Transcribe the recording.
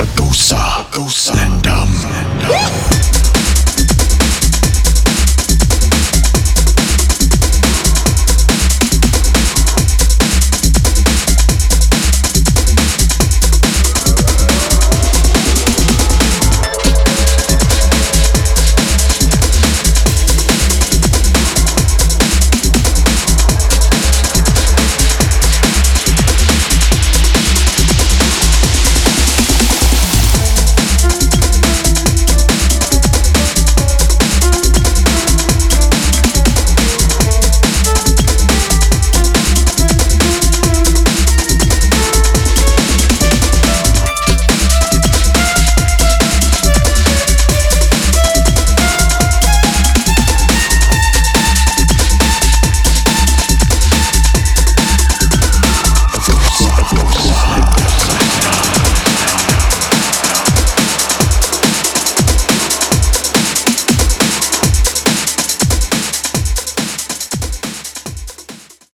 Agusa, Agusa, and Dumb.